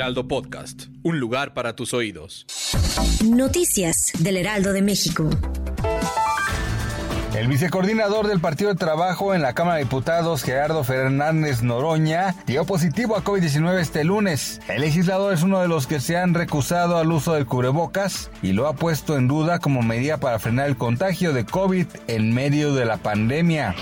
Heraldo Podcast, un lugar para tus oídos. Noticias del Heraldo de México. El vicecoordinador del Partido de Trabajo en la Cámara de Diputados, Gerardo Fernández Noroña, dio positivo a COVID-19 este lunes. El legislador es uno de los que se han recusado al uso del cubrebocas y lo ha puesto en duda como medida para frenar el contagio de COVID en medio de la pandemia.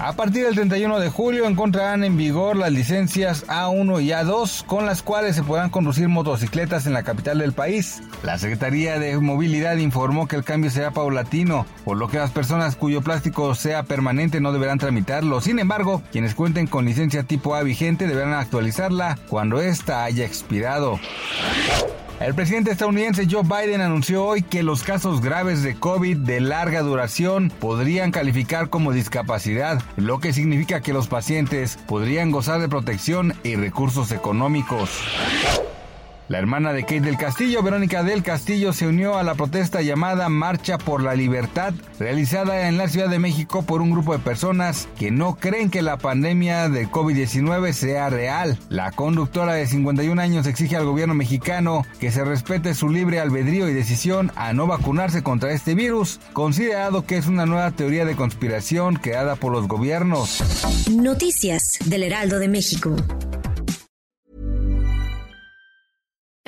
A partir del 31 de julio encontrarán en vigor las licencias A1 y A2 con las cuales se podrán conducir motocicletas en la capital del país. La Secretaría de Movilidad informó que el cambio será paulatino, por lo que las personas cuyo plástico sea permanente no deberán tramitarlo. Sin embargo, quienes cuenten con licencia tipo A vigente deberán actualizarla cuando ésta haya expirado. El presidente estadounidense Joe Biden anunció hoy que los casos graves de COVID de larga duración podrían calificar como discapacidad, lo que significa que los pacientes podrían gozar de protección y recursos económicos. La hermana de Kate del Castillo, Verónica del Castillo, se unió a la protesta llamada Marcha por la Libertad, realizada en la Ciudad de México por un grupo de personas que no creen que la pandemia del COVID-19 sea real. La conductora de 51 años exige al gobierno mexicano que se respete su libre albedrío y decisión a no vacunarse contra este virus, considerado que es una nueva teoría de conspiración creada por los gobiernos. Noticias del Heraldo de México.